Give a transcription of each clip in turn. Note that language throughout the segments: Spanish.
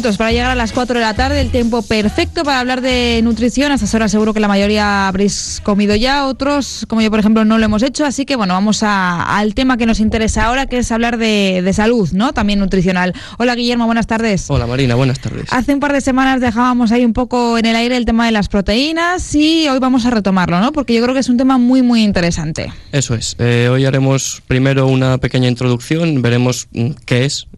minutos para llegar a las 4 de la tarde, el tiempo perfecto para hablar de nutrición. A estas horas seguro que la mayoría habréis comido ya, otros, como yo por ejemplo, no lo hemos hecho. Así que bueno, vamos al tema que nos interesa ahora, que es hablar de, salud, ¿no? También nutricional. Hola Guillermo, buenas tardes. Hola Marina, buenas tardes. Hace un par de semanas dejábamos ahí un poco en el aire el tema de las proteínas y hoy vamos a retomarlo, ¿no? Porque yo creo que es un tema muy, muy interesante. Eso es. Eh, hoy haremos primero una pequeña introducción, veremos mm, qué es,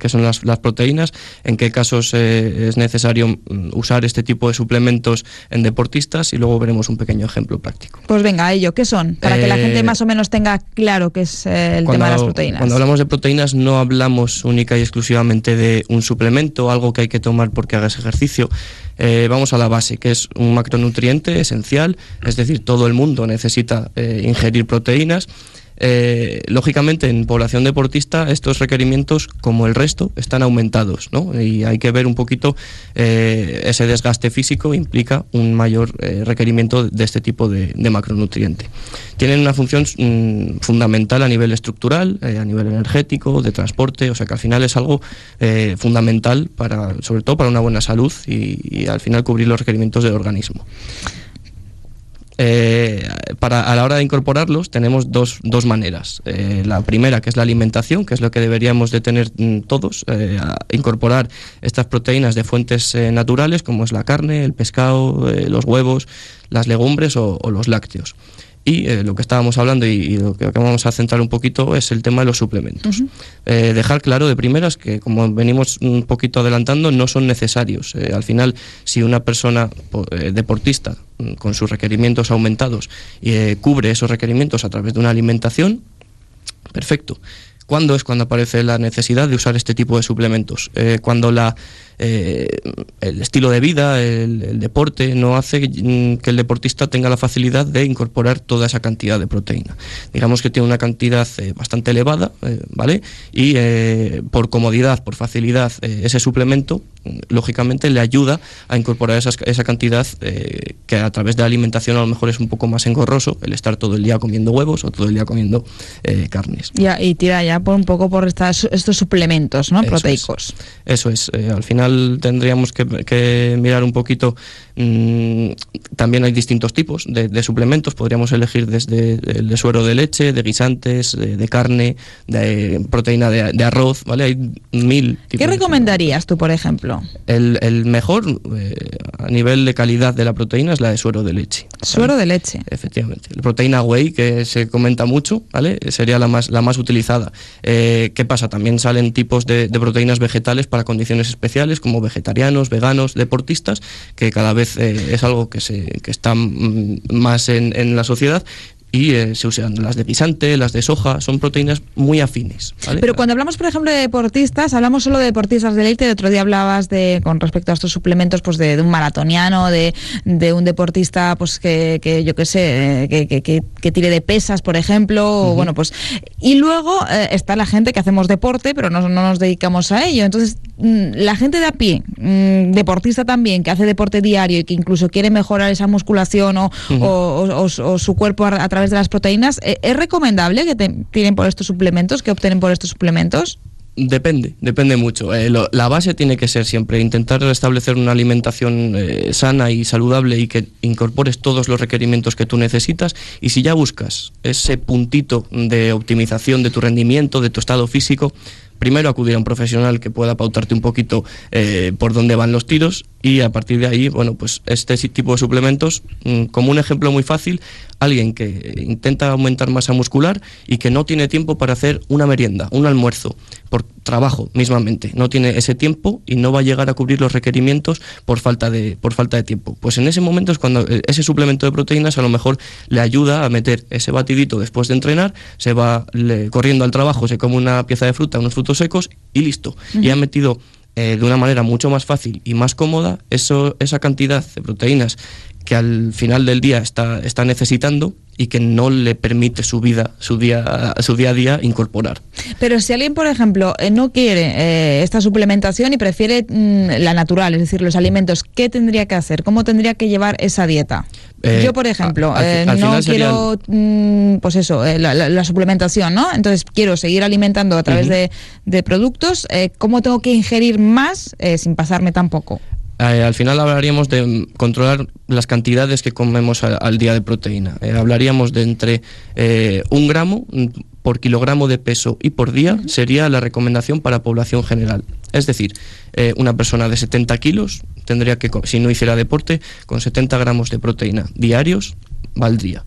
qué son las, las proteínas en qué casos eh, es necesario mm, usar este tipo de suplementos en deportistas y luego veremos un pequeño ejemplo práctico. Pues venga, ello, ¿qué son? Para que la gente eh, más o menos tenga claro qué es eh, el tema de las proteínas. Cuando hablamos de proteínas no hablamos única y exclusivamente de un suplemento, algo que hay que tomar porque hagas ejercicio. vamos a la base, que es un macronutriente esencial, es decir, todo el mundo necesita ingerir proteínas eh, lógicamente en población deportista estos requerimientos, como el resto, están aumentados, ¿no? Y hay que ver un poquito eh, ese desgaste físico implica un mayor eh, requerimiento de este tipo de, macronutriente. Tienen una función mm, fundamental a nivel estructural, a nivel energético, de transporte, o sea que al final es algo fundamental para, sobre todo para una buena salud y al final cubrir los requerimientos del organismo. Eh, para, a la hora de incorporarlos tenemos dos, dos maneras. Eh, la primera, que es la alimentación, que es lo que deberíamos de tener mm, todos, eh, incorporar estas proteínas de fuentes naturales, como es la carne, el pescado, los huevos, las legumbres o los lácteos. Y eh, lo que estábamos hablando y, lo que vamos a centrar un poquito es el tema de los suplementos. Eh, dejar claro de primeras que, como venimos un poquito adelantando, no son necesarios. Eh, al final, si una persona deportista mm, con sus requerimientos aumentados cubre esos requerimientos a través de una alimentación, perfecto. ¿Cuándo es cuando aparece la necesidad de usar este tipo de suplementos? cuando la eh, el estilo de vida, el, deporte, no hace que el deportista tenga la facilidad de incorporar toda esa cantidad de proteína. Digamos que tiene una cantidad eh, bastante elevada, eh, ¿vale? Y por comodidad, por facilidad, ese suplemento, lógicamente, le ayuda a incorporar esa cantidad que a través de la alimentación a lo mejor es un poco más engorroso, el estar todo el día comiendo huevos o todo el día comiendo carnes. Ya, y tira ya por un poco por estas, estos suplementos ¿no? proteicos. eso es. al final tendríamos que, mirar un poquito. Mm, también hay distintos tipos de, suplementos. Podríamos elegir desde el de suero de leche, de guisantes, de, carne, de proteína de, arroz. ¿vale? Hay mil tipos. ¿Qué recomendarías tú, por ejemplo? El, mejor eh, a nivel de calidad de la proteína es la de suero de leche. Suero de leche. Efectivamente. La proteína whey, que se comenta mucho, ¿vale? sería la más, la más utilizada. Eh, ¿Qué pasa? También salen tipos de proteínas vegetales para condiciones especiales como vegetarianos, veganos, deportistas, que cada vez eh, es algo que, se, que está mm, más en, en la sociedad y eh, se usan las de pisante, las de soja, son proteínas muy afines. Pero cuando hablamos, por ejemplo, de deportistas, hablamos solo de deportistas de élite, el otro día hablabas de, con respecto a estos suplementos, pues de, un maratoniano, de, un deportista, pues que, que yo qué sé, que, que, que, tire de pesas, por ejemplo, bueno, pues... Y luego eh, está la gente que hacemos deporte, pero no, no, nos dedicamos a ello. Entonces, la gente de a pie, mm, deportista también, que hace deporte diario y que incluso quiere mejorar esa musculación o, o, o, su cuerpo a, a través de las proteínas, eh, ¿es recomendable que te tienen por estos suplementos, que obtienen por estos suplementos? Depende, depende mucho. Eh, la base tiene que ser siempre intentar establecer una alimentación eh, sana y saludable y que incorpores todos los requerimientos que tú necesitas. Y si ya buscas ese puntito de optimización de tu rendimiento, de tu estado físico, primero acudir a un profesional que pueda pautarte un poquito por dónde van los tiros y a partir de ahí, bueno, pues este tipo de suplementos, mm, como un ejemplo muy fácil, alguien que intenta aumentar masa muscular y que no tiene tiempo para hacer una merienda, un almuerzo, por trabajo mismamente, no tiene ese tiempo y no va a llegar a cubrir los requerimientos por falta de, por falta de tiempo. Pues en ese momento es cuando eh, ese suplemento de proteínas a lo mejor le ayuda a meter ese batidito después de entrenar, se va corriendo al trabajo, se come una pieza de fruta, unos frutos secos y listo. Y ha metido eh, de una manera mucho más fácil y más cómoda eso, esa cantidad de proteínas que al final del día está, está necesitando y que no le permite su vida, su día, su día a día incorporar. Pero si alguien, por ejemplo, eh, no quiere eh, esta suplementación y prefiere mm, la natural, es decir, los alimentos, ¿qué tendría que hacer? ¿Cómo tendría que llevar esa dieta? Eh, Yo, por ejemplo, no quiero, mm, pues eso, la, suplementación, ¿no? Entonces quiero seguir alimentando a través de, de, productos. ¿Cómo tengo que ingerir más sin pasarme tampoco? Eh, al final hablaríamos de controlar las cantidades que comemos al día de proteína. Eh, hablaríamos de entre eh, un gramo por kilogramo de peso y por día sería la recomendación para población general. Es decir, una persona de 70 kilos tendría que, si no hiciera deporte, con 70 gramos de proteína diarios valdría.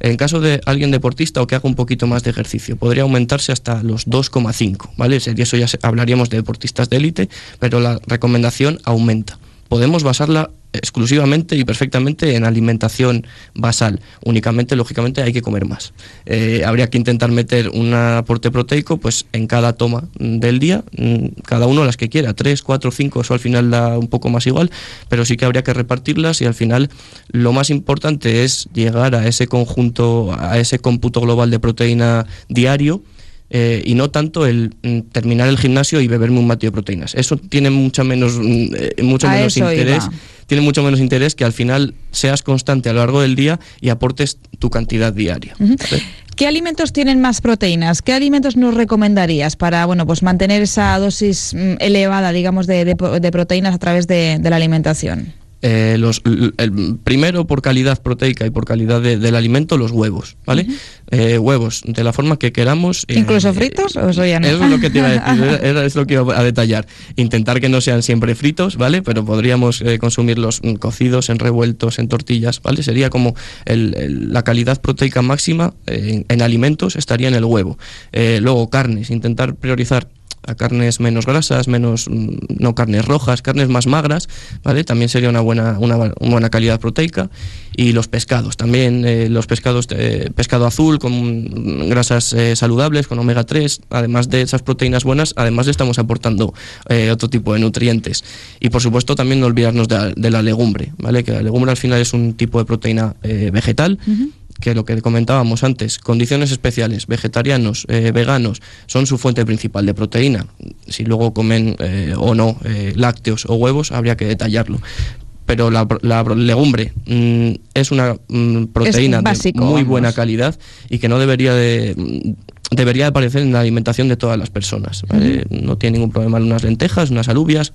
En caso de alguien deportista o que haga un poquito más de ejercicio, podría aumentarse hasta los 2,5, ¿vale? Eso ya hablaríamos de deportistas de élite, pero la recomendación aumenta podemos basarla exclusivamente y perfectamente en alimentación basal. Únicamente, lógicamente, hay que comer más. Eh, habría que intentar meter un aporte proteico pues, en cada toma del día, mm, cada uno las que quiera, tres, cuatro, cinco, eso al final da un poco más igual, pero sí que habría que repartirlas y al final lo más importante es llegar a ese conjunto, a ese cómputo global de proteína diario eh, y no tanto el mm, terminar el gimnasio y beberme un batido de proteínas. Eso tiene mucho menos, mm, eh, mucho menos interés. Tiene mucho menos interés que al final seas constante a lo largo del día y aportes tu cantidad diaria. ¿Qué alimentos tienen más proteínas? ¿Qué alimentos nos recomendarías para bueno, pues mantener esa dosis mm, elevada, digamos, de, proteínas a través de la alimentación? Eh, los, el, primero por calidad proteica y por calidad del alimento, los huevos, ¿vale? Eh, huevos, de la forma que queramos. Eh, ¿Incluso fritos o eso ya no? Es lo que te iba a decir, es lo que iba a detallar. Intentar que no sean siempre fritos, ¿vale? Pero podríamos consumirlos cocidos, en revueltos, en tortillas, ¿vale? Sería como la calidad proteica máxima en, en, alimentos estaría en el huevo. luego carnes, intentar priorizar a carnes menos grasas, menos mm, no carnes rojas, carnes más magras, ¿vale? También sería una buena, una, buena calidad proteica. Y los pescados, también eh, los pescados, eh, pescado azul con grasas eh, saludables, con omega 3, además de esas proteínas buenas, además le estamos aportando otro tipo de nutrientes. Y por supuesto también no olvidarnos de, la legumbre, ¿vale? Que la legumbre al final es un tipo de proteína vegetal que lo que comentábamos antes, condiciones especiales, vegetarianos, eh, veganos, son su fuente principal de proteína. Si luego comen eh, o no eh, lácteos o huevos, habría que detallarlo. Pero la, legumbre mm, es una mm, proteína de muy buena calidad y que no debería de mm, debería aparecer en la alimentación de todas las personas. No tiene ningún problema unas lentejas, unas alubias,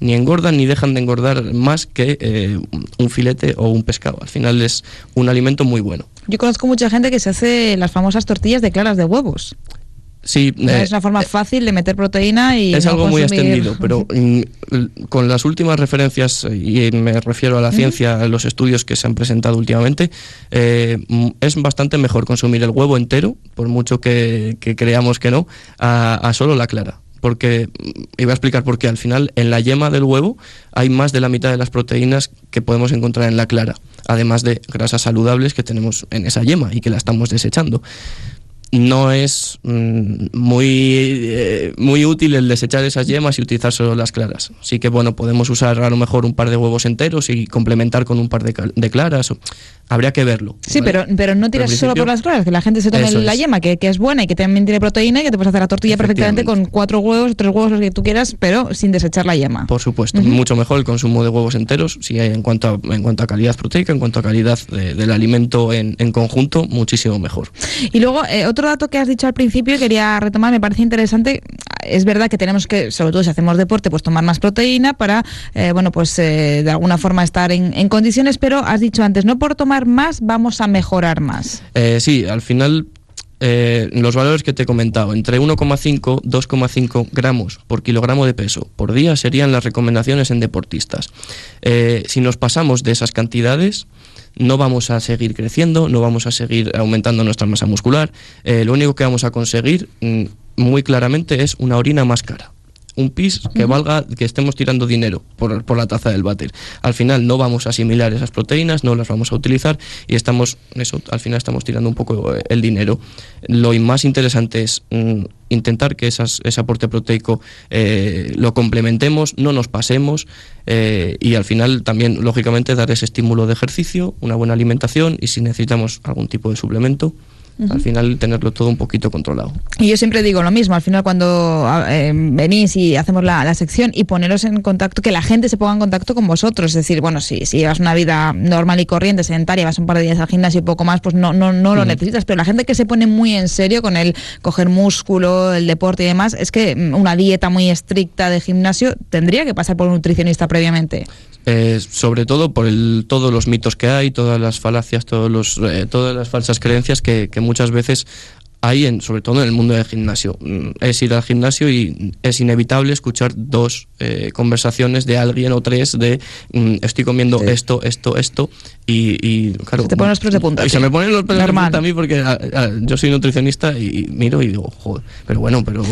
ni engordan ni dejan de engordar más que eh, un filete o un pescado. Al final es un alimento muy bueno. Yo conozco mucha gente que se hace las famosas tortillas de claras de huevos. Sí, eh, es una forma fácil de meter proteína y... Es algo muy extendido, pero mm, con las últimas referencias, y me refiero a la ciencia, a los estudios que se han presentado últimamente, eh, mm, es bastante mejor consumir el huevo entero, por mucho que, creamos que no, a solo la clara porque iba a explicar por qué. Al final en la yema del huevo hay más de la mitad de las proteínas que podemos encontrar en la clara, además de grasas saludables que tenemos en esa yema y que la estamos desechando no es mm, muy, eh, muy útil el desechar esas yemas y utilizar solo las claras. Sí que bueno, podemos usar a lo mejor un par de huevos enteros y complementar con un par de, claras. Habría que verlo. Sí, pero, pero no tiras solo por las claras, que la gente se tome la yema, que, es buena y que también tiene proteína y que te puedes hacer la tortilla perfectamente con cuatro huevos, tres huevos, los que tú quieras, pero sin desechar la yema. Por supuesto, mucho mejor el consumo de huevos enteros, si en cuanto a, en cuanto a calidad proteica, en cuanto a calidad del alimento en, en, conjunto, muchísimo mejor. Y luego, eh, otro dato que has dicho al principio y quería retomar, me parece interesante. Es verdad que tenemos que, sobre todo si hacemos deporte, pues tomar más proteína para, eh, bueno, pues eh, de alguna forma estar en, condiciones, pero has dicho antes, no por tomar más vamos a mejorar más. Eh, sí, al final los valores que te he comentado, entre 1,5 2,5 gramos por kilogramo de peso por día serían las recomendaciones en deportistas. si nos pasamos de esas cantidades, no vamos a seguir creciendo, no vamos a seguir aumentando nuestra masa muscular. Eh, lo único que vamos a conseguir mm, muy claramente es una orina más cara. Un pis que valga, que estemos tirando dinero por, por la taza del váter. Al final no vamos a asimilar esas proteínas, no las vamos a utilizar y estamos, eso, al final estamos tirando un poco eh, el dinero. Lo más interesante es mm, intentar que esas, ese aporte proteico eh, lo complementemos, no nos pasemos eh, y al final también, lógicamente, dar ese estímulo de ejercicio, una buena alimentación y si necesitamos algún tipo de suplemento, al final tenerlo todo un poquito controlado. Y yo siempre digo lo mismo, al final cuando eh, venís y hacemos la, sección y poneros en contacto, que la gente se ponga en contacto con vosotros, es decir, bueno, si, si llevas una vida normal y corriente, sedentaria, vas un par de días al gimnasio y poco más, pues no, no, no lo necesitas, pero la gente que se pone muy en serio con el coger músculo, el deporte y demás, es que mm, una dieta muy estricta de gimnasio tendría que pasar por un nutricionista previamente. Eh, sobre todo por el, todos los mitos que hay, todas las falacias, todos los, eh, todas las falsas creencias que, que muchas veces hay, en, sobre todo en el mundo del gimnasio. Mm, es ir al gimnasio y es inevitable escuchar dos eh, conversaciones de alguien o tres de mm, estoy comiendo esto, esto, esto y, claro... Se te ponen los pelos de punta. Y se me ponen los pelos de punta a mí porque yo soy nutricionista y miro y digo, joder, pero bueno, pero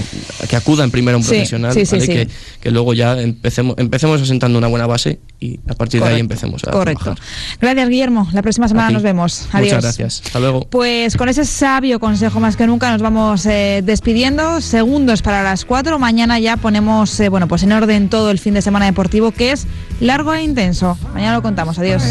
que acuda en primero un profesional, que, que, luego ya empecemos, empecemos asentando una buena base y a partir de ahí empecemos a Correcto. Gracias, Guillermo. La próxima semana nos vemos. Adiós. Muchas gracias. Hasta luego. Pues con ese sabio consejo más que nunca nos vamos eh, despidiendo. Segundos para las cuatro. Mañana ya ponemos eh, bueno, pues en orden todo el fin de semana deportivo que es largo e intenso. Mañana lo contamos. Adiós.